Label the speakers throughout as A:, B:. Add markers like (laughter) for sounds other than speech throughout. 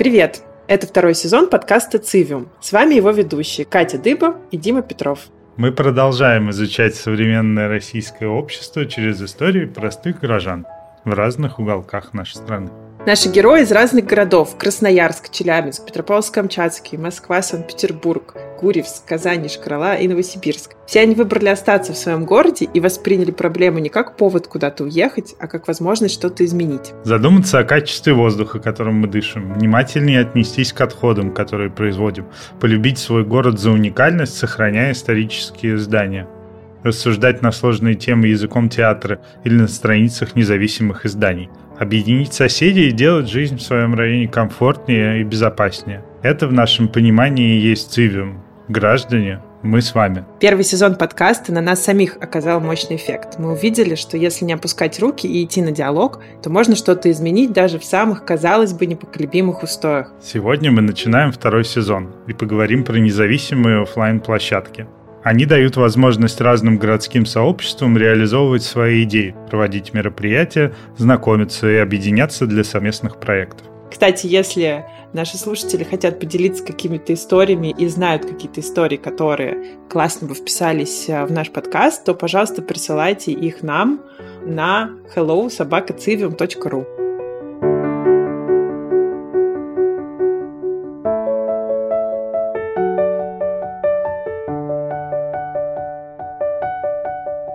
A: Привет! Это второй сезон подкаста «Цивиум». С вами его ведущие Катя Дыба и Дима Петров.
B: Мы продолжаем изучать современное российское общество через историю простых горожан в разных уголках нашей страны.
A: Наши герои из разных городов – Красноярск, Челябинск, Петропавловск-Камчатский, Москва, Санкт-Петербург, Гурьевск, Казань, Шкарала и Новосибирск. Все они выбрали остаться в своем городе и восприняли проблему не как повод куда-то уехать, а как возможность что-то изменить.
B: Задуматься о качестве воздуха, которым мы дышим, внимательнее отнестись к отходам, которые производим, полюбить свой город за уникальность, сохраняя исторические здания рассуждать на сложные темы языком театра или на страницах независимых изданий, объединить соседей и делать жизнь в своем районе комфортнее и безопаснее. Это в нашем понимании и есть цивиум. Граждане, мы с вами.
A: Первый сезон подкаста на нас самих оказал мощный эффект. Мы увидели, что если не опускать руки и идти на диалог, то можно что-то изменить даже в самых, казалось бы, непоколебимых устоях.
B: Сегодня мы начинаем второй сезон и поговорим про независимые офлайн площадки они дают возможность разным городским сообществам реализовывать свои идеи, проводить мероприятия, знакомиться и объединяться для совместных проектов.
A: Кстати, если наши слушатели хотят поделиться какими-то историями и знают какие-то истории, которые классно бы вписались э, в наш подкаст, то, пожалуйста, присылайте их нам на hello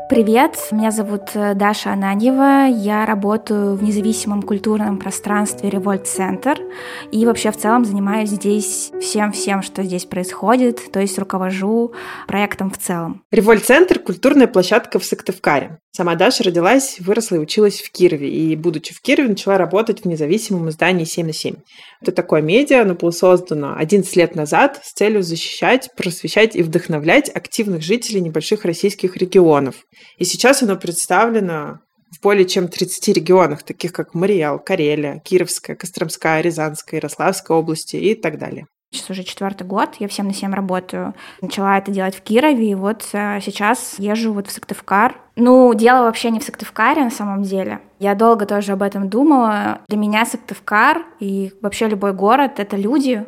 C: Привет, меня зовут э, Даша Ананьева, я работаю в независимом культурном пространстве Револьт Центр и вообще в целом занимаюсь здесь всем-всем, что здесь происходит, то есть руковожу проектом в целом.
A: Револьт Центр – культурная площадка в Сыктывкаре. Сама Даша родилась, выросла и училась в Кирове, и, будучи в Кирове, начала работать в независимом издании 7 на 7. Это такое медиа, оно было создано 11 лет назад с целью защищать, просвещать и вдохновлять активных жителей небольших российских регионов. И сейчас оно представлено в более чем 30 регионах, таких как Мариэл, Карелия, Кировская, Костромская, Рязанская, Ярославская области и так далее.
C: Сейчас уже четвертый год, я всем на 7 работаю. Начала это делать в Кирове, и вот э, сейчас езжу вот в Сыктывкар. Ну, дело вообще не в Сыктывкаре на самом деле. Я долго тоже об этом думала. Для меня Сыктывкар и вообще любой город — это люди,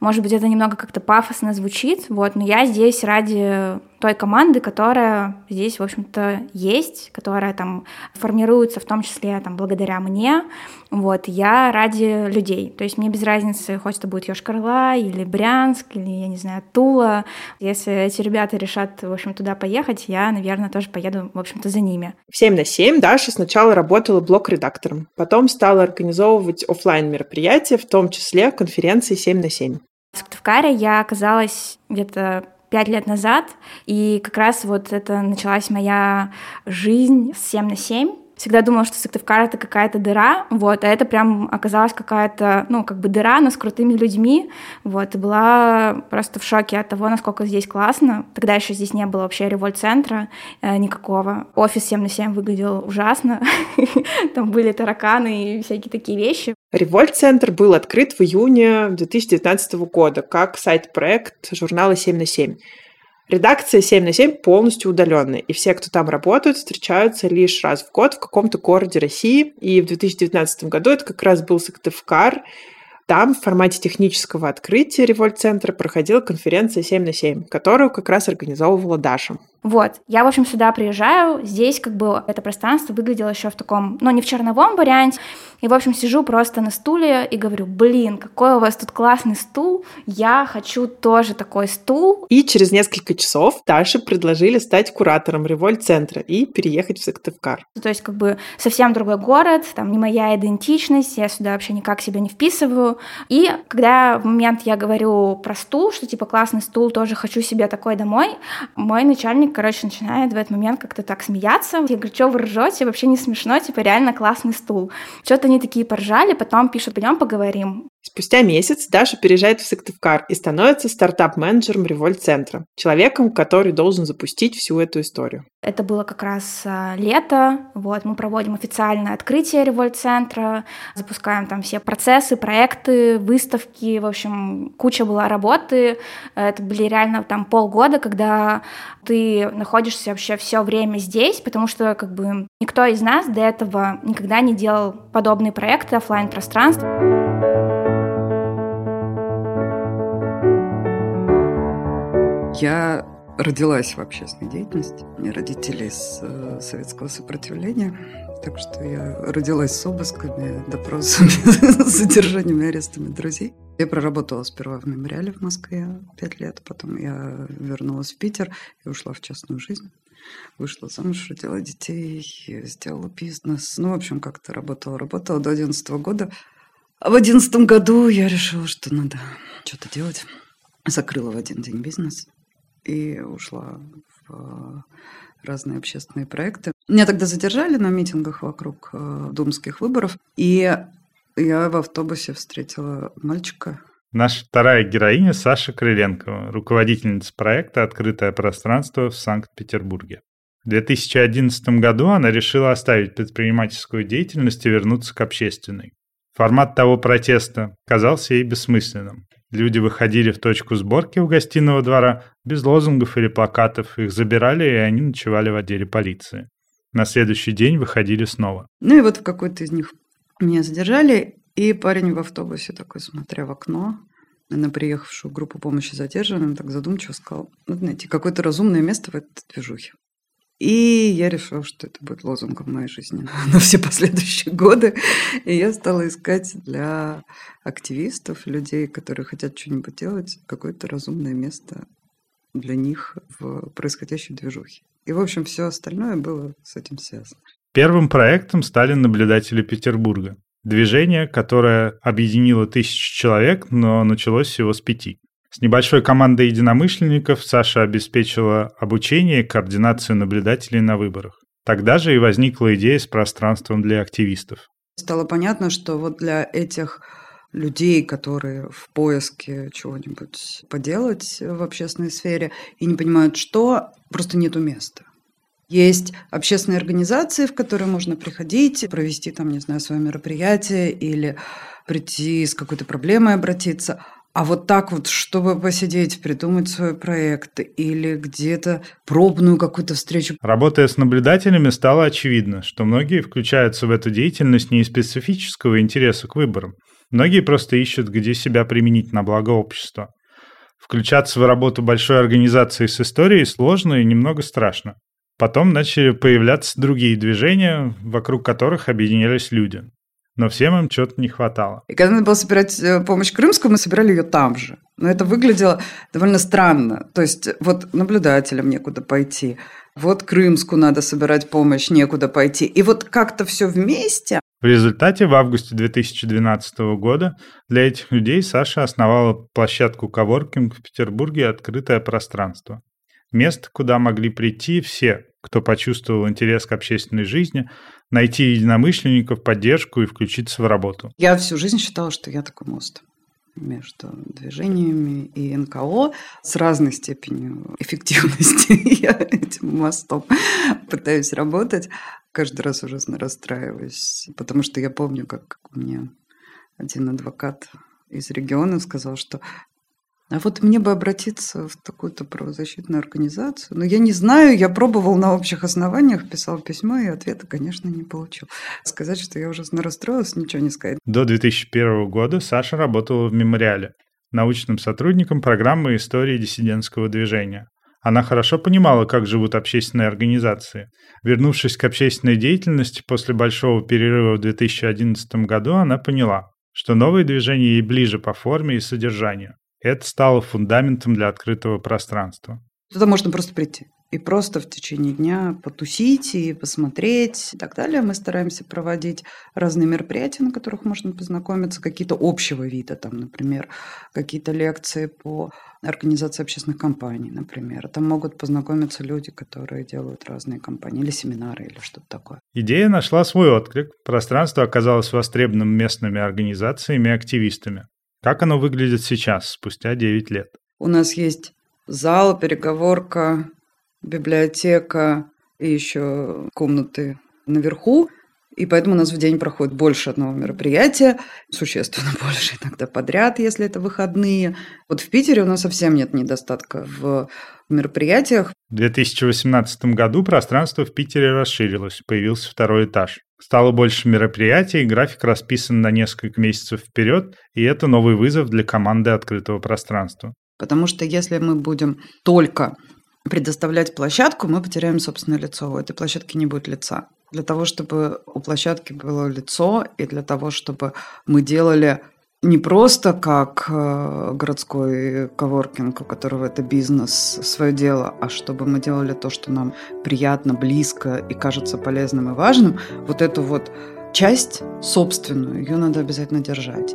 C: может быть, это немного как-то пафосно звучит, вот, но я здесь ради той команды, которая здесь, в общем-то, есть, которая там формируется в том числе там благодаря мне, вот, я ради людей, то есть мне без разницы, хоть это будет Йошкар-Ола или Брянск, или, я не знаю, Тула, если эти ребята решат, в общем, туда поехать, я, наверное, тоже поеду, в общем-то, за ними.
A: В 7 на 7 Даша сначала работала блок-редактором, потом стала организовывать офлайн мероприятия, в том числе конференции 7 на 7.
C: В Сыктывкаре я оказалась где-то пять лет назад, и как раз вот это началась моя жизнь с 7 на 7 всегда думала, что Сыктывкар — это какая-то дыра, вот, а это прям оказалась какая-то, ну, как бы дыра, но с крутыми людьми, вот, и была просто в шоке от того, насколько здесь классно. Тогда еще здесь не было вообще револьт-центра э, никакого. Офис 7 на 7 выглядел ужасно, (laughs) там были тараканы и всякие такие вещи.
A: Револьт-центр был открыт в июне 2019 года как сайт-проект журнала 7 на 7. Редакция 7 на 7 полностью удаленная, и все, кто там работают, встречаются лишь раз в год в каком-то городе России. И в 2019 году это как раз был Сыктывкар, там в формате технического открытия Револьт-центра проходила конференция 7 на 7, которую как раз организовывала Даша.
C: Вот, я, в общем, сюда приезжаю, здесь как бы это пространство выглядело еще в таком, ну, не в черновом варианте, и, в общем, сижу просто на стуле и говорю, блин, какой у вас тут классный стул, я хочу тоже такой стул.
A: И через несколько часов Даше предложили стать куратором Револьт-центра и переехать в Сыктывкар.
C: То есть, как бы, совсем другой город, там не моя идентичность, я сюда вообще никак себя не вписываю. И когда в момент я говорю про стул, что, типа, классный стул, тоже хочу себе такой домой, мой начальник короче, начинает в этот момент как-то так смеяться. Я говорю, что вы ржете? Вообще не смешно, типа реально классный стул. Что-то они такие поржали, потом пишут, пойдем поговорим.
A: Спустя месяц Даша переезжает в Сыктывкар и становится стартап-менеджером Револьт-центра, человеком, который должен запустить всю эту историю.
C: Это было как раз а, лето, вот, мы проводим официальное открытие Револьт-центра, запускаем там все процессы, проекты, выставки, в общем, куча была работы, это были реально там полгода, когда ты находишься вообще все время здесь, потому что как бы никто из нас до этого никогда не делал подобные проекты офлайн пространства
D: Я родилась в общественной деятельности. У меня родители из э, советского сопротивления. Так что я родилась с обысками, допросами, (laughs) задержаниями, арестами друзей. Я проработала сперва в мемориале в Москве пять лет, потом я вернулась в Питер и ушла в частную жизнь. Вышла замуж, родила детей, сделала бизнес. Ну, в общем, как-то работала, работала до 11 года. А в одиннадцатом году я решила, что надо что-то делать. Закрыла в один день бизнес и ушла в разные общественные проекты. Меня тогда задержали на митингах вокруг э, думских выборов, и я в автобусе встретила мальчика.
B: Наша вторая героиня Саша Крыленкова, руководительница проекта «Открытое пространство» в Санкт-Петербурге. В 2011 году она решила оставить предпринимательскую деятельность и вернуться к общественной. Формат того протеста казался ей бессмысленным. Люди выходили в точку сборки у гостиного двора без лозунгов или плакатов, их забирали, и они ночевали в отделе полиции. На следующий день выходили снова.
D: Ну и вот в какой-то из них меня задержали, и парень в автобусе такой, смотря в окно, на приехавшую группу помощи задержанным, так задумчиво сказал, надо найти какое-то разумное место в этой движухе. И я решила, что это будет лозунгом моей жизни (laughs) на все последующие годы. И я стала искать для активистов, людей, которые хотят что-нибудь делать, какое-то разумное место для них в происходящей движухе. И, в общем, все остальное было с этим связано.
B: Первым проектом стали наблюдатели Петербурга. Движение, которое объединило тысячи человек, но началось всего с пяти. С небольшой командой единомышленников Саша обеспечила обучение и координацию наблюдателей на выборах. Тогда же и возникла идея с пространством для активистов.
D: Стало понятно, что вот для этих людей, которые в поиске чего-нибудь поделать в общественной сфере и не понимают, что, просто нету места. Есть общественные организации, в которые можно приходить, провести там, не знаю, свое мероприятие или прийти с какой-то проблемой обратиться. А вот так вот, чтобы посидеть, придумать свой проект или где-то пробную какую-то встречу.
B: Работая с наблюдателями, стало очевидно, что многие включаются в эту деятельность не из специфического интереса к выборам. Многие просто ищут, где себя применить на благо общества. Включаться в работу большой организации с историей сложно и немного страшно. Потом начали появляться другие движения, вокруг которых объединялись люди но всем им чего-то не хватало.
D: И когда надо было собирать э, помощь крымскую, мы собирали ее там же. Но это выглядело довольно странно. То есть вот наблюдателям некуда пойти, вот крымскую надо собирать помощь, некуда пойти. И вот как-то все вместе.
B: В результате в августе 2012 года для этих людей Саша основала площадку коворкинг в Петербурге «Открытое пространство». Место, куда могли прийти все, кто почувствовал интерес к общественной жизни, найти единомышленников, поддержку и включиться в работу.
D: Я всю жизнь считала, что я такой мост между движениями и НКО с разной степенью эффективности. (laughs) Я этим мостом пытаюсь работать. Каждый раз ужасно расстраиваюсь, потому что я помню, как мне один адвокат из региона сказал, что а вот мне бы обратиться в такую-то правозащитную организацию. Но я не знаю, я пробовал на общих основаниях, писал письмо, и ответа, конечно, не получил. Сказать, что я ужасно расстроилась, ничего не сказать.
B: До 2001 года Саша работала в «Мемориале», научным сотрудником программы истории диссидентского движения. Она хорошо понимала, как живут общественные организации. Вернувшись к общественной деятельности после большого перерыва в 2011 году, она поняла, что новые движения ей ближе по форме и содержанию. Это стало фундаментом для открытого пространства.
D: Туда можно просто прийти и просто в течение дня потусить и посмотреть и так далее. Мы стараемся проводить разные мероприятия, на которых можно познакомиться, какие-то общего вида, там, например, какие-то лекции по организации общественных компаний, например. Там могут познакомиться люди, которые делают разные компании, или семинары, или что-то такое.
B: Идея нашла свой отклик. Пространство оказалось востребованным местными организациями и активистами. Как оно выглядит сейчас, спустя 9 лет?
D: У нас есть зал, переговорка, библиотека и еще комнаты наверху. И поэтому у нас в день проходит больше одного мероприятия, существенно (laughs) больше иногда подряд, если это выходные. Вот в Питере у нас совсем нет недостатка в мероприятиях.
B: В 2018 году пространство в Питере расширилось, появился второй этаж. Стало больше мероприятий, график расписан на несколько месяцев вперед, и это новый вызов для команды открытого пространства.
D: Потому что если мы будем только предоставлять площадку, мы потеряем собственное лицо. У этой площадки не будет лица. Для того, чтобы у площадки было лицо, и для того, чтобы мы делали не просто как э, городской коворкинг, у которого это бизнес, свое дело, а чтобы мы делали то, что нам приятно, близко и кажется полезным и важным, вот эту вот часть собственную, ее надо обязательно держать.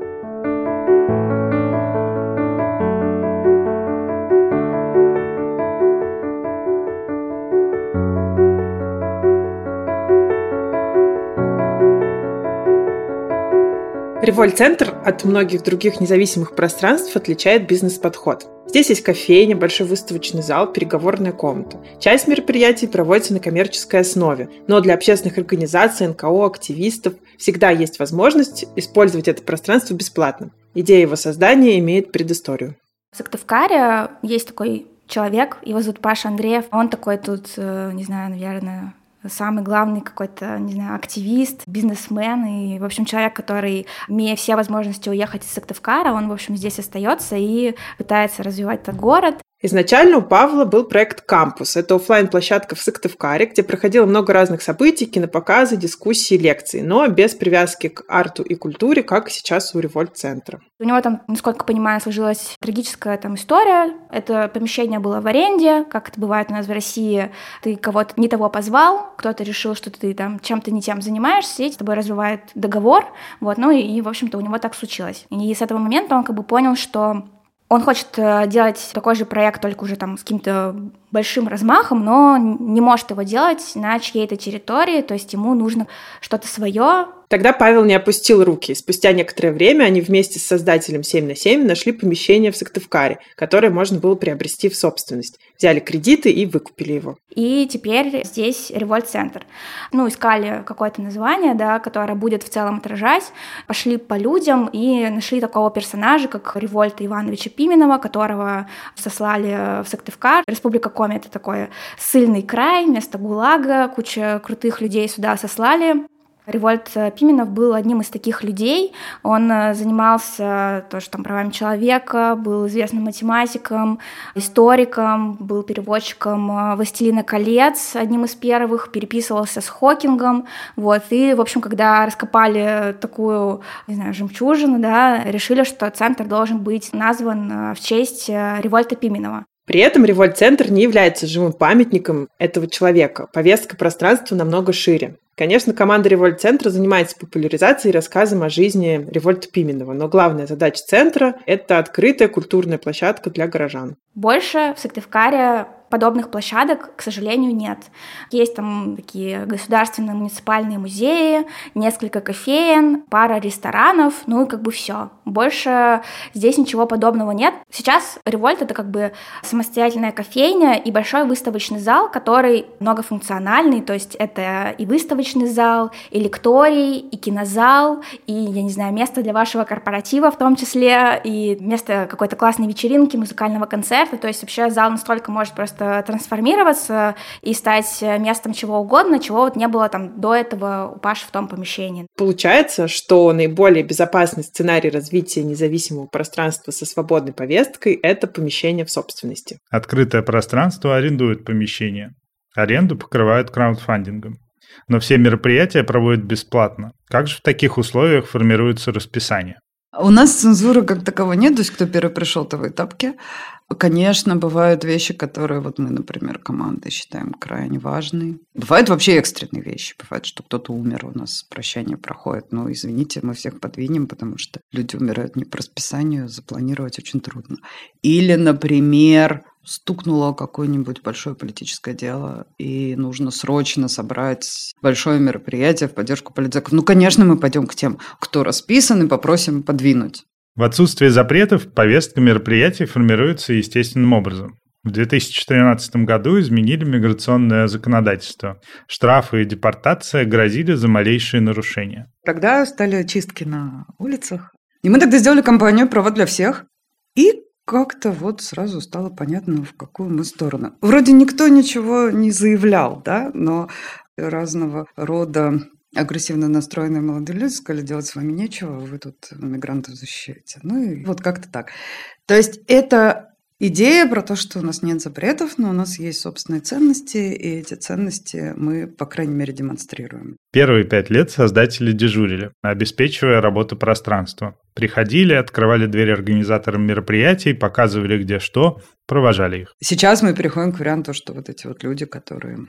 A: Револьт-центр от многих других независимых пространств отличает бизнес-подход. Здесь есть кофейня, большой выставочный зал, переговорная комната. Часть мероприятий проводится на коммерческой основе, но для общественных организаций, НКО, активистов всегда есть возможность использовать это пространство бесплатно. Идея его создания имеет предысторию.
C: В Сыктывкаре есть такой человек, его зовут Паша Андреев. Он такой тут, э, не знаю, наверное, самый главный какой-то, не знаю, активист, бизнесмен и, в общем, человек, который, имея все возможности уехать из Сыктывкара, он, в общем, здесь остается и пытается развивать этот город.
A: Изначально у Павла был проект «Кампус». Это офлайн площадка в Сыктывкаре, где проходило много разных событий, кинопоказы, дискуссии, лекции, но без привязки к арту и культуре, как сейчас у Револьт-центра.
C: У него там, насколько понимаю, сложилась трагическая там история. Это помещение было в аренде, как это бывает у нас в России. Ты кого-то не того позвал, кто-то решил, что ты там чем-то не тем занимаешься, и с тобой развивает договор. Вот, ну и, и в общем-то, у него так случилось. И с этого момента он как бы понял, что он хочет э, делать такой же проект, только уже там с каким-то большим размахом, но не может его делать на чьей-то территории, то есть ему нужно что-то свое.
A: Тогда Павел не опустил руки. Спустя некоторое время они вместе с создателем 7 на 7 нашли помещение в Сыктывкаре, которое можно было приобрести в собственность. Взяли кредиты и выкупили его.
C: И теперь здесь револьт-центр. Ну, искали какое-то название, да, которое будет в целом отражать. Пошли по людям и нашли такого персонажа, как Револьта Ивановича Пименова, которого сослали в Сыктывкар. Республика Коми — это такой сильный край, место ГУЛАГа, куча крутых людей сюда сослали. Револьт Пименов был одним из таких людей. Он э, занимался тоже там правами человека, был известным математиком, историком, был переводчиком э, «Властелина колец», одним из первых, переписывался с Хокингом. Вот. И, в общем, когда раскопали такую, не знаю, жемчужину, да, решили, что центр должен быть назван э, в честь Револьта Пименова.
A: При этом револьт-центр не является живым памятником этого человека. Повестка пространства намного шире. Конечно, команда Револьт-центра занимается популяризацией и рассказом о жизни Револьта Пименова, но главная задача центра – это открытая культурная площадка для горожан.
C: Больше в Сыктывкаре подобных площадок, к сожалению, нет. Есть там такие государственные муниципальные музеи, несколько кофеен, пара ресторанов, ну и как бы все. Больше здесь ничего подобного нет. Сейчас Револьт — это как бы самостоятельная кофейня и большой выставочный зал, который многофункциональный, то есть это и выставочный зал, и лекторий, и кинозал, и, я не знаю, место для вашего корпоратива в том числе, и место какой-то классной вечеринки, музыкального концерта, то есть вообще зал настолько может просто трансформироваться и стать местом чего угодно, чего вот не было там до этого у Паши в том помещении.
A: Получается, что наиболее безопасный сценарий развития независимого пространства со свободной повесткой – это помещение в собственности.
B: Открытое пространство арендует помещение. Аренду покрывают краудфандингом. Но все мероприятия проводят бесплатно. Как же в таких условиях формируется расписание?
D: У нас цензуры как такового нет, то есть кто первый пришел, того и тапки. Конечно, бывают вещи, которые вот мы, например, командой считаем крайне важные. Бывают вообще экстренные вещи. Бывает, что кто-то умер, у нас прощание проходит. Но, извините, мы всех подвинем, потому что люди умирают не по расписанию, запланировать очень трудно. Или, например, стукнуло какое-нибудь большое политическое дело, и нужно срочно собрать большое мероприятие в поддержку политиков. Ну, конечно, мы пойдем к тем, кто расписан, и попросим подвинуть.
B: В отсутствие запретов повестка мероприятий формируется естественным образом. В 2014 году изменили миграционное законодательство. Штрафы и депортация грозили за малейшие нарушения.
D: Тогда стали чистки на улицах. И мы тогда сделали кампанию «Право для всех». И как-то вот сразу стало понятно, в какую мы сторону. Вроде никто ничего не заявлял, да, но разного рода агрессивно настроенные молодые люди сказали, делать с вами нечего, вы тут мигрантов защищаете. Ну и вот как-то так. То есть это Идея про то, что у нас нет запретов, но у нас есть собственные ценности, и эти ценности мы, по крайней мере, демонстрируем.
B: Первые пять лет создатели дежурили, обеспечивая работу пространства. Приходили, открывали двери организаторам мероприятий, показывали где что, провожали их.
D: Сейчас мы переходим к варианту, что вот эти вот люди, которые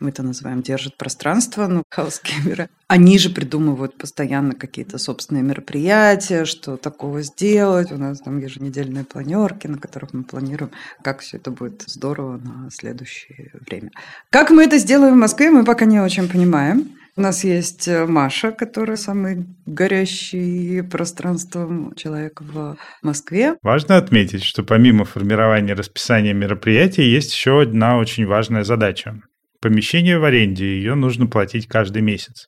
D: мы это называем, держат пространство, ну, (laughs) хаускеймеры, они же придумывают постоянно какие-то собственные мероприятия, что такого сделать. У нас там еженедельные планерки, на которых мы планируем, как все это будет здорово на следующее время. Как мы это сделаем в Москве, мы пока не очень понимаем. У нас есть э, Маша, которая самый горящий пространством человек в Москве.
B: Важно отметить, что помимо формирования расписания мероприятий есть еще одна очень важная задача Помещение в аренде, ее нужно платить каждый месяц.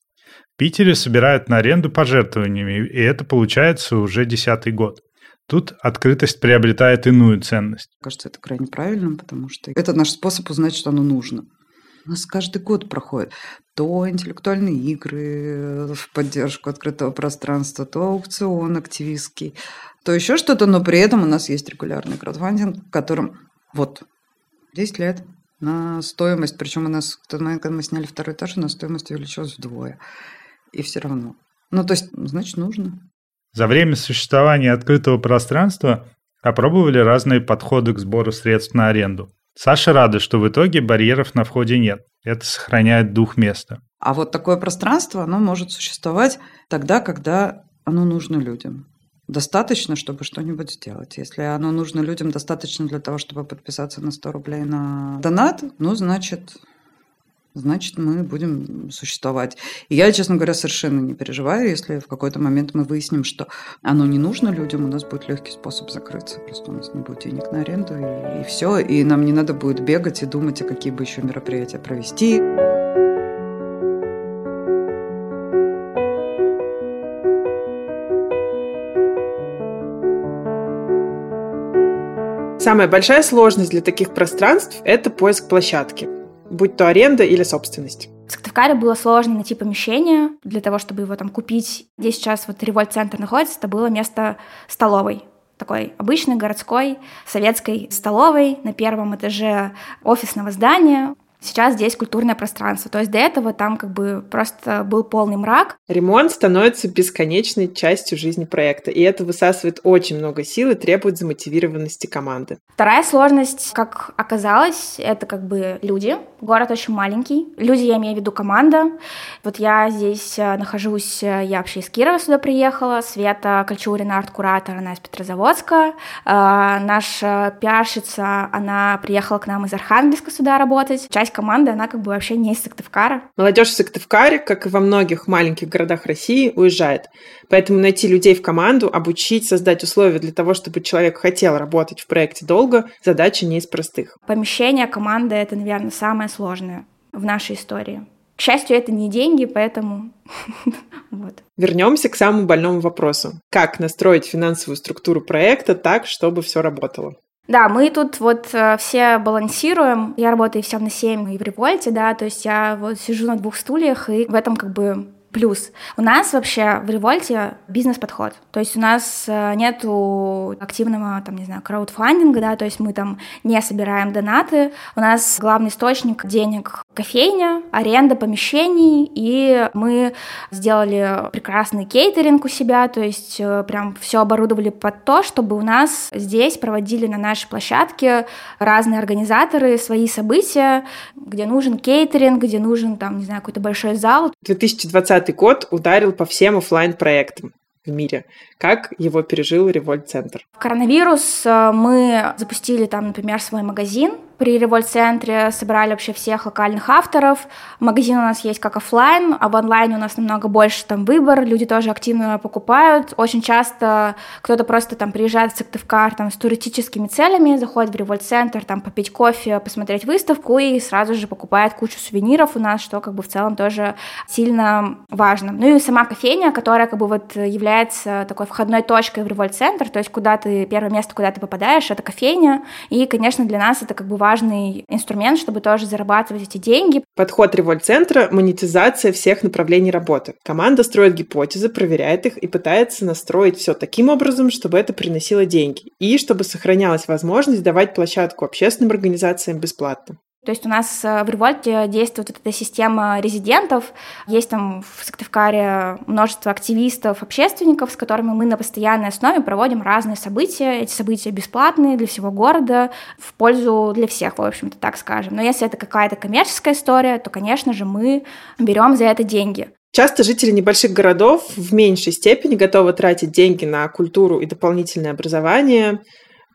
B: В Питере собирают на аренду пожертвованиями, и это получается уже десятый год. Тут открытость приобретает иную ценность.
D: Кажется, это крайне правильным, потому что это наш способ узнать, что оно нужно. У нас каждый год проходит то интеллектуальные игры в поддержку открытого пространства, то аукцион активистский, то еще что-то, но при этом у нас есть регулярный краудфандинг, в котором вот 10 лет на стоимость, причем у нас в тот момент, когда мы сняли второй этаж, у нас стоимость увеличилась вдвое. И все равно. Ну, то есть, значит, нужно.
B: За время существования открытого пространства опробовали разные подходы к сбору средств на аренду. Саша рада, что в итоге барьеров на входе нет. Это сохраняет дух места.
D: А вот такое пространство, оно может существовать тогда, когда оно нужно людям достаточно, чтобы что-нибудь сделать. Если оно нужно людям достаточно для того, чтобы подписаться на 100 рублей на донат, ну, значит, значит, мы будем существовать. И я, честно говоря, совершенно не переживаю, если в какой-то момент мы выясним, что оно не нужно людям, у нас будет легкий способ закрыться. Просто у нас не будет денег на аренду, и, и все. И нам не надо будет бегать и думать, а какие бы еще мероприятия провести.
A: Самая большая сложность для таких пространств – это поиск площадки, будь то аренда или собственность.
C: В Сыктывкаре было сложно найти помещение для того, чтобы его там купить. Здесь сейчас вот револьт-центр находится, это было место столовой такой обычной городской советской столовой на первом этаже офисного здания. Сейчас здесь культурное пространство. То есть до этого там как бы просто был полный мрак.
A: Ремонт становится бесконечной частью жизни проекта, и это высасывает очень много сил и требует замотивированности команды.
C: Вторая сложность, как оказалось, это как бы люди. Город очень маленький. Люди, я имею в виду команда. Вот я здесь э, нахожусь, э, я вообще из Кирова сюда приехала. Света Кольчурина, арт-куратор, она из Петрозаводска. Э, наша пиарщица, она приехала к нам из Архангельска сюда работать. Часть часть команды, она как бы вообще не из Сыктывкара.
A: Молодежь в Сыктывкаре, как и во многих маленьких городах России, уезжает. Поэтому найти людей в команду, обучить, создать условия для того, чтобы человек хотел работать в проекте долго, задача не из простых.
C: Помещение команды — это, наверное, самое сложное в нашей истории. К счастью, это не деньги, поэтому (laughs) вот.
A: Вернемся к самому больному вопросу. Как настроить финансовую структуру проекта так, чтобы все работало?
C: Да, мы тут вот э, все балансируем. Я работаю всем на 7 и в револьте, да, то есть я вот сижу на двух стульях, и в этом как бы Плюс у нас вообще в Револьте бизнес-подход. То есть у нас э, нету активного, там, не знаю, краудфандинга, да, то есть мы там не собираем донаты. У нас главный источник денег — кофейня, аренда помещений, и мы сделали прекрасный кейтеринг у себя, то есть э, прям все оборудовали под то, чтобы у нас здесь проводили на нашей площадке разные организаторы свои события, где нужен кейтеринг, где нужен, там, не знаю, какой-то большой зал.
A: 2020 2020 год ударил по всем офлайн проектам в мире. Как его пережил Револьт-центр?
C: В коронавирус э, мы запустили там, например, свой магазин, при Револьт-центре собрали вообще всех локальных авторов. Магазин у нас есть как офлайн, а в онлайне у нас намного больше там выбор, люди тоже активно покупают. Очень часто кто-то просто там приезжает в Сыктывкар там с туристическими целями, заходит в Револьт-центр там попить кофе, посмотреть выставку и сразу же покупает кучу сувениров у нас, что как бы в целом тоже сильно важно. Ну и сама кофейня, которая как бы вот является такой входной точкой в Револьт-центр, то есть куда ты, первое место, куда ты попадаешь, это кофейня, и, конечно, для нас это как бы важно важный инструмент, чтобы тоже зарабатывать эти деньги.
A: Подход револьт-центра – монетизация всех направлений работы. Команда строит гипотезы, проверяет их и пытается настроить все таким образом, чтобы это приносило деньги. И чтобы сохранялась возможность давать площадку общественным организациям бесплатно.
C: То есть у нас э, в Револьте действует вот эта система резидентов. Есть там в Сыктывкаре множество активистов, общественников, с которыми мы на постоянной основе проводим разные события. Эти события бесплатные для всего города, в пользу для всех, в общем-то, так скажем. Но если это какая-то коммерческая история, то, конечно же, мы берем за это деньги.
A: Часто жители небольших городов в меньшей степени готовы тратить деньги на культуру и дополнительное образование,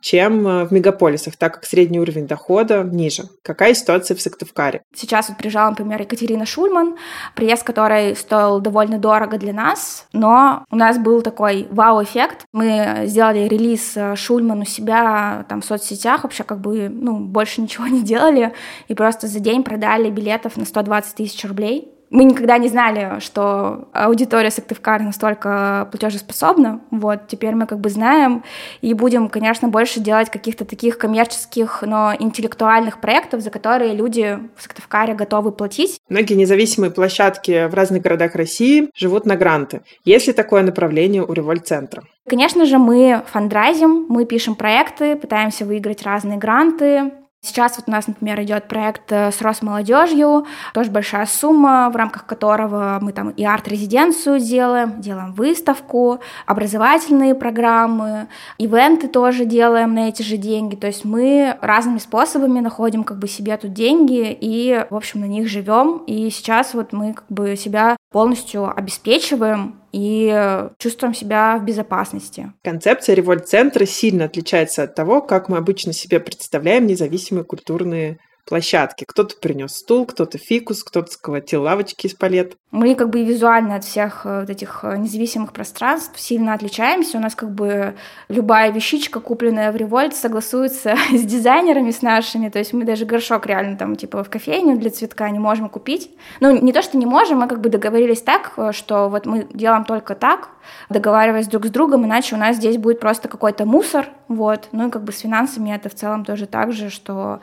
A: чем э, в мегаполисах, так как средний уровень дохода ниже. Какая ситуация в Сыктывкаре?
C: Сейчас вот приезжала, например, Екатерина Шульман, приезд которой стоил довольно дорого для нас, но у нас был такой вау-эффект. Мы сделали релиз э, Шульман у себя там в соцсетях, вообще как бы ну, больше ничего (laughs) не делали, и просто за день продали билетов на 120 тысяч рублей мы никогда не знали, что аудитория Сыктывкара настолько платежеспособна. Вот, теперь мы как бы знаем и будем, конечно, больше делать каких-то таких коммерческих, но интеллектуальных проектов, за которые люди в Сыктывкаре готовы платить.
A: Многие независимые площадки в разных городах России живут на гранты. Есть ли такое направление у Револьт-центра?
C: Конечно же, мы фандрайзим, мы пишем проекты, пытаемся выиграть разные гранты, Сейчас вот у нас, например, идет проект э, с Росмолодежью, тоже большая сумма, в рамках которого мы там и арт-резиденцию делаем, делаем выставку, образовательные программы, ивенты тоже делаем на эти же деньги. То есть мы разными способами находим как бы себе тут деньги и, в общем, на них живем. И сейчас вот мы как бы себя полностью обеспечиваем и чувствуем себя в безопасности.
A: Концепция револьт-центра сильно отличается от того, как мы обычно себе представляем независимые культурные площадки. Кто-то принес стул, кто-то фикус, кто-то сколотил лавочки из палет.
C: Мы как бы визуально от всех э, вот этих э, независимых пространств сильно отличаемся. У нас как бы любая вещичка, купленная в Револьт, согласуется (laughs) с дизайнерами, с нашими. То есть мы даже горшок реально там типа в кофейню для цветка не можем купить. Ну, не то, что не можем, мы как бы договорились так, э, что вот мы делаем только так, договариваясь друг с другом, иначе у нас здесь будет просто какой-то мусор, вот. Ну и как бы с финансами это в целом тоже так же, что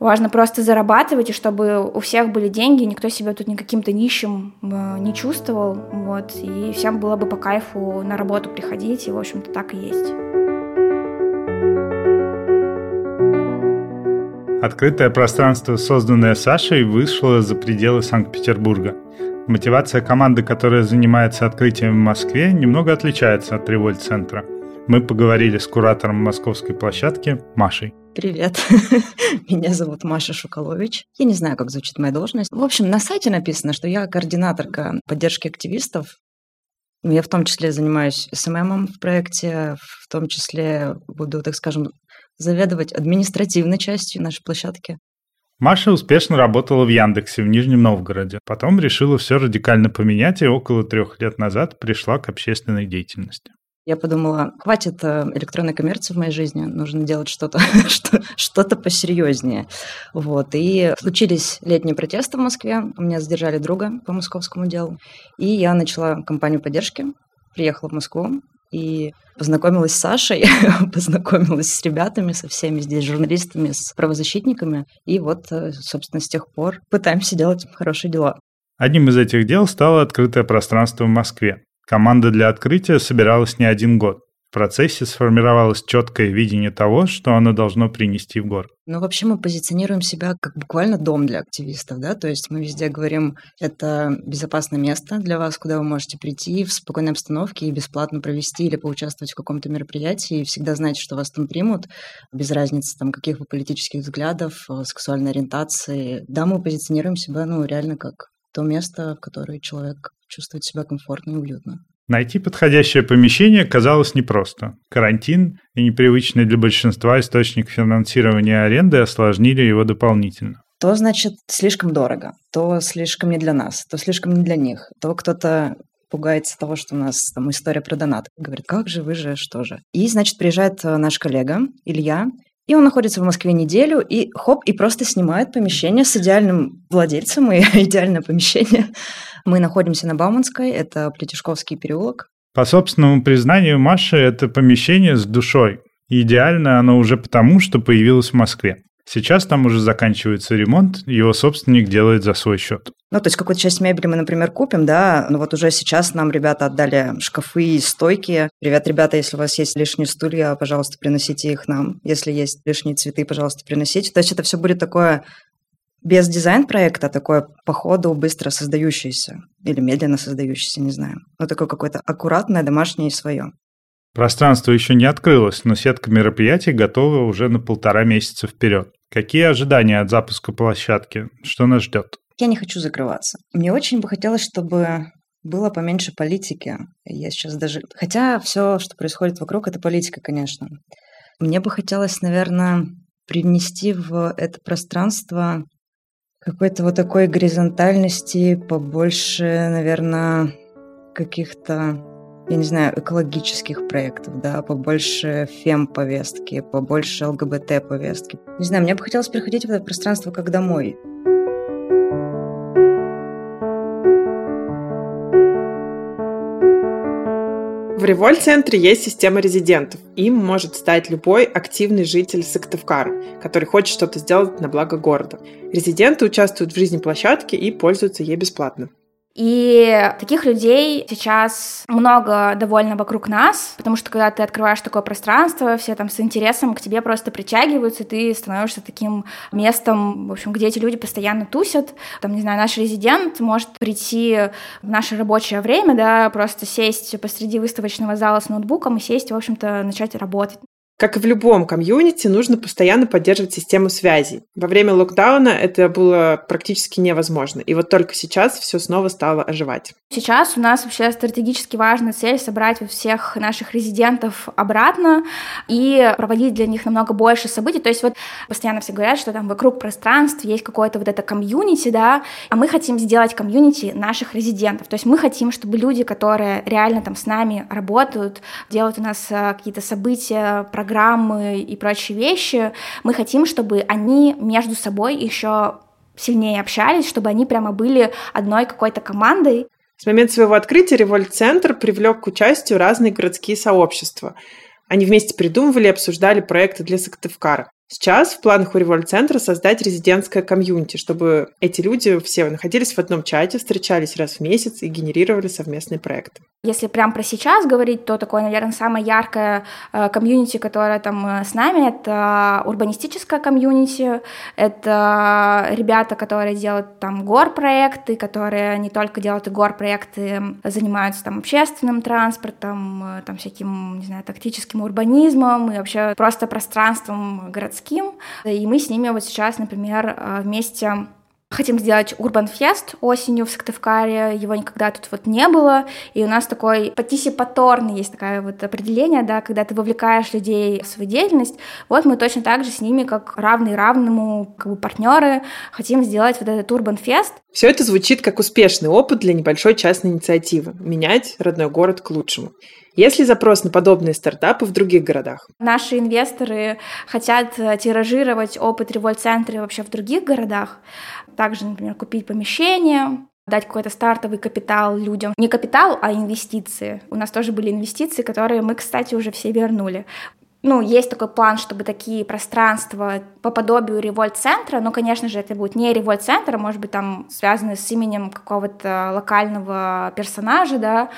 C: Важно просто зарабатывать, и чтобы у всех были деньги, никто себя тут никаким-то нищим э, не чувствовал, вот, и всем было бы по кайфу на работу приходить, и, в общем-то, так и есть.
B: Открытое пространство, созданное Сашей, вышло за пределы Санкт-Петербурга. Мотивация команды, которая занимается открытием в Москве, немного отличается от револьт-центра. Мы поговорили с куратором московской площадки Машей.
E: Привет, (laughs) меня зовут Маша Шукалович. Я не знаю, как звучит моя должность. В общем, на сайте написано, что я координаторка поддержки активистов. Я в том числе занимаюсь СММом в проекте, в том числе буду, так скажем, заведовать административной частью нашей площадки.
B: Маша успешно работала в Яндексе в Нижнем Новгороде. Потом решила все радикально поменять и около трех лет назад пришла к общественной деятельности.
E: Я подумала, хватит э, электронной коммерции в моей жизни, нужно делать что-то (laughs) что-то посерьезнее. Вот. И случились летние протесты в Москве, у меня задержали друга по московскому делу, и я начала кампанию поддержки, приехала в Москву, и познакомилась с Сашей, (laughs) познакомилась с ребятами, со всеми здесь журналистами, с правозащитниками. И вот, э, собственно, с тех пор пытаемся делать хорошие дела.
B: Одним из этих дел стало открытое пространство в Москве. Команда для открытия собиралась не один год. В процессе сформировалось четкое видение того, что оно должно принести в город.
E: Ну, вообще мы позиционируем себя как буквально дом для активистов, да, то есть мы везде говорим, это безопасное место для вас, куда вы можете прийти в спокойной обстановке и бесплатно провести или поучаствовать в каком-то мероприятии, и всегда знаете, что вас там примут, без разницы, там, каких вы политических взглядов, э, сексуальной ориентации. Да, мы позиционируем себя, ну, реально как то место, в которое человек чувствовать себя комфортно и уютно.
B: Найти подходящее помещение казалось непросто. Карантин и непривычный для большинства источник финансирования аренды осложнили его дополнительно.
E: То, значит, слишком дорого, то слишком не для нас, то слишком не для них, то кто-то пугается того, что у нас там история про донат. Говорит, как же вы же, что же. И, значит, приезжает э, наш коллега Илья, и он находится в Москве неделю, и хоп, и просто снимает помещение с идеальным владельцем, и (laughs) идеальное помещение мы находимся на Бауманской, это Плетишковский переулок.
B: По собственному признанию Маши, это помещение с душой. И идеально оно уже потому, что появилось в Москве. Сейчас там уже заканчивается ремонт, его собственник делает за свой счет.
E: Ну, то есть какую-то часть мебели мы, например, купим, да, но вот уже сейчас нам ребята отдали шкафы и стойки. Привет, ребята, если у вас есть лишние стулья, пожалуйста, приносите их нам. Если есть лишние цветы, пожалуйста, приносите. То есть это все будет такое без дизайн-проекта, такое по ходу быстро создающееся или медленно создающееся, не знаю. Но такое какое-то аккуратное, домашнее и свое.
B: Пространство еще не открылось, но сетка мероприятий готова уже на полтора месяца вперед. Какие ожидания от запуска площадки? Что нас ждет?
E: Я не хочу закрываться. Мне очень бы хотелось, чтобы было поменьше политики. Я сейчас даже... Хотя все, что происходит вокруг, это политика, конечно. Мне бы хотелось, наверное, привнести в это пространство какой-то вот такой горизонтальности, побольше, наверное, каких-то я не знаю, экологических проектов, да, побольше фем-повестки, побольше ЛГБТ-повестки. Не знаю, мне бы хотелось приходить в это пространство как домой.
A: В Револь-центре есть система резидентов. Им может стать любой активный житель Сыктывкара, который хочет что-то сделать на благо города. Резиденты участвуют в жизни площадки и пользуются ей бесплатно.
C: И таких людей сейчас много довольно вокруг нас, потому что когда ты открываешь такое пространство, все там с интересом к тебе просто притягиваются, и ты становишься таким местом, в общем, где эти люди постоянно тусят. Там, не знаю, наш резидент может прийти в наше рабочее время, да, просто сесть посреди выставочного зала с ноутбуком и сесть, в общем-то, начать работать.
A: Как и в любом комьюнити, нужно постоянно поддерживать систему связей. Во время локдауна это было практически невозможно. И вот только сейчас все снова стало оживать.
C: Сейчас у нас вообще стратегически важная цель собрать всех наших резидентов обратно и проводить для них намного больше событий. То есть вот постоянно все говорят, что там вокруг пространств есть какое-то вот это комьюнити, да, а мы хотим сделать комьюнити наших резидентов. То есть мы хотим, чтобы люди, которые реально там с нами работают, делают у нас э, какие-то события, программы, программы и прочие вещи, мы хотим, чтобы они между собой еще сильнее общались, чтобы они прямо были одной какой-то командой.
A: С момента своего открытия Револьт-центр привлек к участию разные городские сообщества. Они вместе придумывали и обсуждали проекты для Сыктывкара. Сейчас в планах у Револьт-центра создать резидентское комьюнити, чтобы эти люди все находились в одном чате, встречались раз в месяц и генерировали совместные проекты.
C: Если прям про сейчас говорить, то такое, наверное, самое яркое э, комьюнити, которое там э, с нами, это урбанистическое комьюнити, это ребята, которые делают там гор-проекты, которые не только делают и гор-проекты, занимаются там общественным транспортом, э, там всяким, не знаю, тактическим урбанизмом и вообще просто пространством городским городским, и мы с ними вот сейчас, например, э, вместе Хотим сделать Урбан Фест осенью в Сыктывкаре, его никогда тут вот не было, и у нас такой партисипаторный есть такое вот определение, да, когда ты вовлекаешь людей в свою деятельность, вот мы точно так же с ними, как равный равному, как бы партнеры, хотим сделать вот этот Урбан Фест.
A: Все это звучит как успешный опыт для небольшой частной инициативы – менять родной город к лучшему. Есть ли запрос на подобные стартапы в других городах?
C: Наши инвесторы хотят э, тиражировать опыт револьт-центра вообще в других городах. Также, например, купить помещение, дать какой-то стартовый капитал людям. Не капитал, а инвестиции. У нас тоже были инвестиции, которые мы, кстати, уже все вернули ну, есть такой план, чтобы такие пространства по подобию револьт-центра, но, конечно же, это будет не револьт-центр, а может быть, там связаны с именем какого-то локального персонажа, да,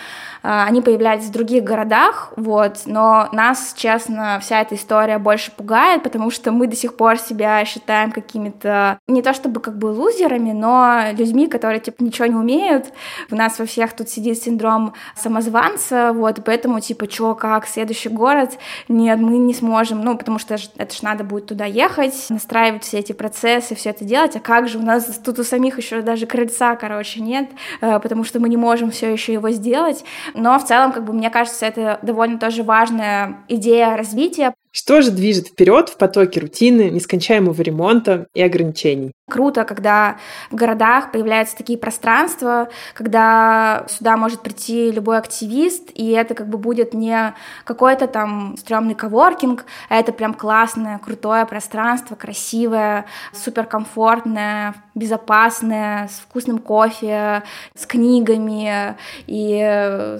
C: а, они появлялись в других городах, вот, но нас, честно, вся эта история больше пугает, потому что мы до сих пор себя считаем какими-то, не то чтобы как бы лузерами, но людьми, которые, типа, ничего не умеют, у нас во всех тут сидит синдром самозванца, вот, поэтому, типа, чё, как, следующий город, нет, мы мы не сможем, ну, потому что это ж надо будет туда ехать, настраивать все эти процессы, все это делать, а как же у нас тут у самих еще даже крыльца, короче, нет, э, потому что мы не можем все еще его сделать, но в целом, как бы, мне кажется, это довольно тоже важная идея развития.
A: Что же движет вперед в потоке рутины, нескончаемого ремонта и ограничений?
C: Круто, когда в городах появляются такие пространства, когда сюда может прийти любой активист, и это как бы будет не какой-то там стрёмный коворкинг, а это прям классное, крутое пространство, красивое, суперкомфортное, безопасное, с вкусным кофе, с книгами и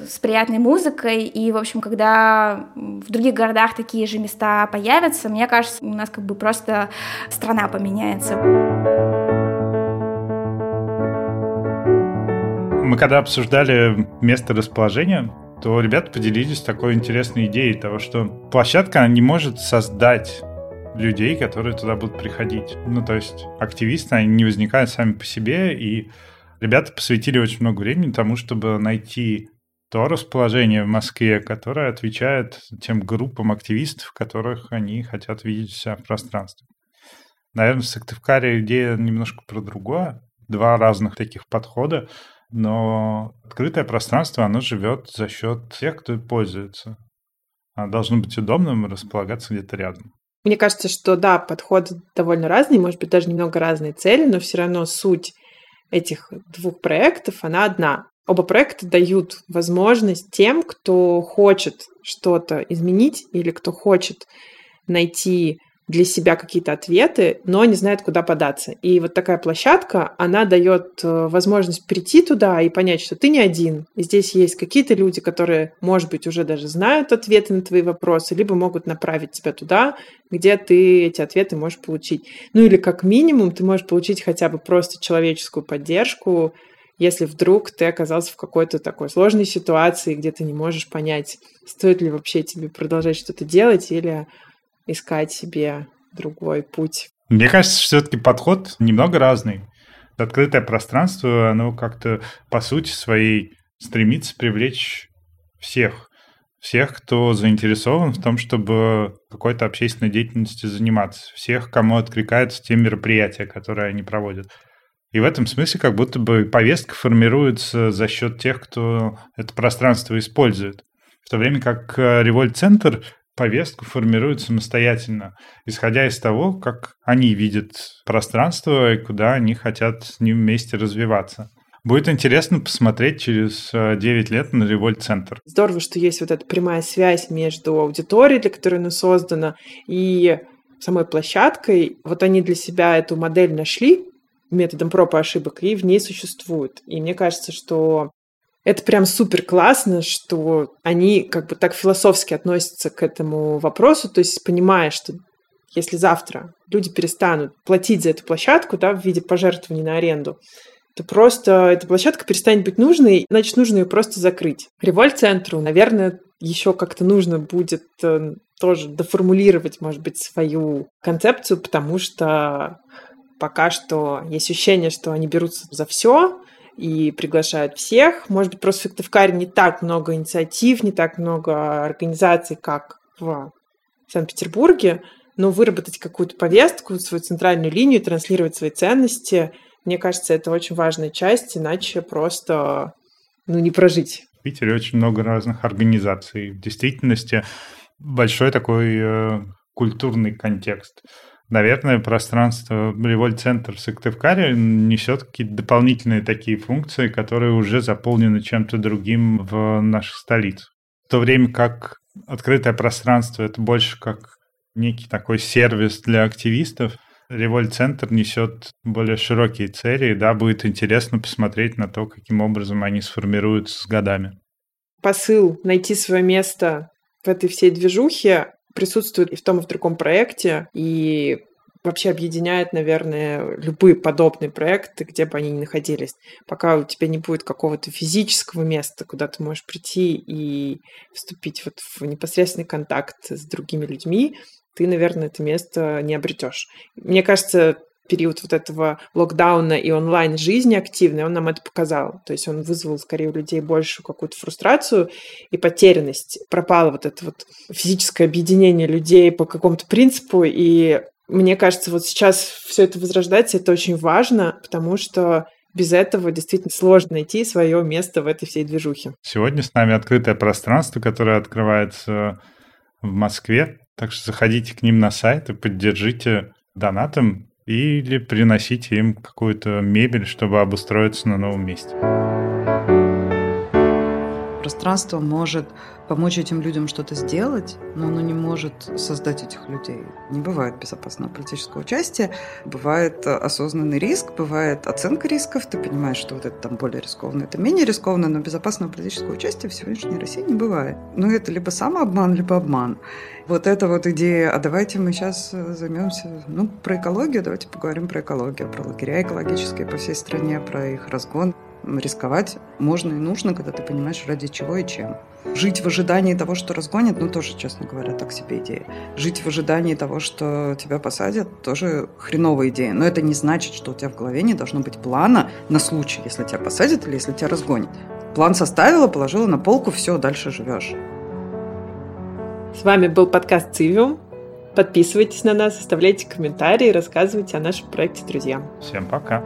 C: с приятной музыкой. И, в общем, когда в других городах такие же места появятся, мне кажется, у нас как бы просто страна поменяется.
B: Мы когда обсуждали место расположения, то ребята поделились такой интересной идеей того, что площадка не может создать людей, которые туда будут приходить. Ну, то есть активисты, они не возникают сами по себе, и ребята посвятили очень много времени тому, чтобы найти то расположение в Москве, которое отвечает тем группам активистов, которых они хотят видеть себя в пространстве. Наверное, в Сыктывкаре идея немножко про другое. Два разных таких подхода, но открытое пространство, оно живет за счет тех, кто пользуется. Оно должно быть удобным и располагаться где-то рядом.
A: Мне кажется, что да, подходы довольно разные, может быть, даже немного разные цели, но все равно суть этих двух проектов, она одна. Оба проекта дают возможность тем, кто хочет что-то изменить или кто хочет найти для себя какие-то ответы, но не знает, куда податься. И вот такая площадка, она дает э, возможность прийти туда и понять, что ты не один. И здесь есть какие-то люди, которые, может быть, уже даже знают ответы на твои вопросы, либо могут направить тебя туда, где ты эти ответы можешь получить. Ну или как минимум ты можешь получить хотя бы просто человеческую поддержку, если вдруг ты оказался в какой-то такой сложной ситуации, где ты не можешь понять, стоит ли вообще тебе продолжать что-то делать или искать себе другой путь.
B: Мне кажется, все-таки подход немного разный. Открытое пространство, оно как-то по сути своей стремится привлечь всех. Всех, кто заинтересован в том, чтобы какой-то общественной деятельностью заниматься. Всех, кому откликаются те мероприятия, которые они проводят. И в этом смысле как будто бы повестка формируется за счет тех, кто это пространство использует. В то время как э, Револьт-центр повестку формируют самостоятельно, исходя из того, как они видят пространство и куда они хотят с ним вместе развиваться. Будет интересно посмотреть через 9 э, лет на Револьт-центр.
A: Здорово, что есть вот эта прямая связь между аудиторией, для которой она создана, и самой площадкой. Вот они для себя эту модель нашли методом проб и ошибок, и в ней существуют. И мне кажется, что это прям супер классно, что они как бы так философски относятся к этому вопросу, то есть понимая, что если завтра люди перестанут платить за эту площадку да, в виде пожертвований на аренду, то просто эта площадка перестанет быть нужной, значит, нужно ее просто закрыть. Револьт-центру, наверное, еще как-то нужно будет э, тоже доформулировать, может быть, свою концепцию, потому что пока что есть ощущение, что они берутся за все, и приглашают всех. Может быть, просто в Сыктывкаре не так много инициатив, не так много организаций, как в Санкт-Петербурге, но выработать какую-то повестку, свою центральную линию, транслировать свои ценности, мне кажется, это очень важная часть, иначе просто ну, не прожить.
B: В Питере очень много разных организаций. В действительности большой такой э, культурный контекст наверное, пространство Револьт-центр в Сыктывкаре несет какие-то дополнительные такие функции, которые уже заполнены чем-то другим в наших столицах. В то время как открытое пространство — это больше как некий такой сервис для активистов, Револьт-центр несет более широкие цели, и да, будет интересно посмотреть на то, каким образом они сформируются с годами.
A: Посыл найти свое место в этой всей движухе присутствует и в том, и в другом проекте, и вообще объединяет, наверное, любые подобные проекты, где бы они ни находились. Пока у тебя не будет какого-то физического места, куда ты можешь прийти и вступить вот в непосредственный контакт с другими людьми, ты, наверное, это место не обретешь. Мне кажется, период вот этого локдауна и онлайн-жизни активной, он нам это показал. То есть он вызвал скорее у людей большую какую-то фрустрацию и потерянность. Пропало вот это вот физическое объединение людей по какому-то принципу. И мне кажется, вот сейчас все это возрождается, это очень важно, потому что без этого действительно сложно найти свое место в этой всей движухе.
B: Сегодня с нами открытое пространство, которое открывается в Москве. Так что заходите к ним на сайт и поддержите донатом Или приносите им какую-то мебель, чтобы обустроиться на новом месте.
D: Пространство может помочь этим людям что-то сделать, но оно не может создать этих людей. Не бывает безопасного политического участия, бывает осознанный риск, бывает оценка рисков, ты понимаешь, что вот это там более рискованно, это менее рискованно, но безопасного политического участия в сегодняшней России не бывает. Ну, это либо самообман, либо обман. Вот эта вот идея, а давайте мы сейчас займемся, ну, про экологию, давайте поговорим про экологию, про лагеря экологические по всей стране, про их разгон. Рисковать можно и нужно, когда ты понимаешь, ради чего и чем. Жить в ожидании того, что разгонят, ну, тоже, честно говоря, так себе идея. Жить в ожидании того, что тебя посадят, тоже хреновая идея. Но это не значит, что у тебя в голове не должно быть плана на случай, если тебя посадят или если тебя разгонят. План составила, положила на полку, все, дальше живешь.
A: С вами был подкаст «Цивиум». Подписывайтесь на нас, оставляйте комментарии, рассказывайте о нашем проекте друзьям.
B: Всем пока.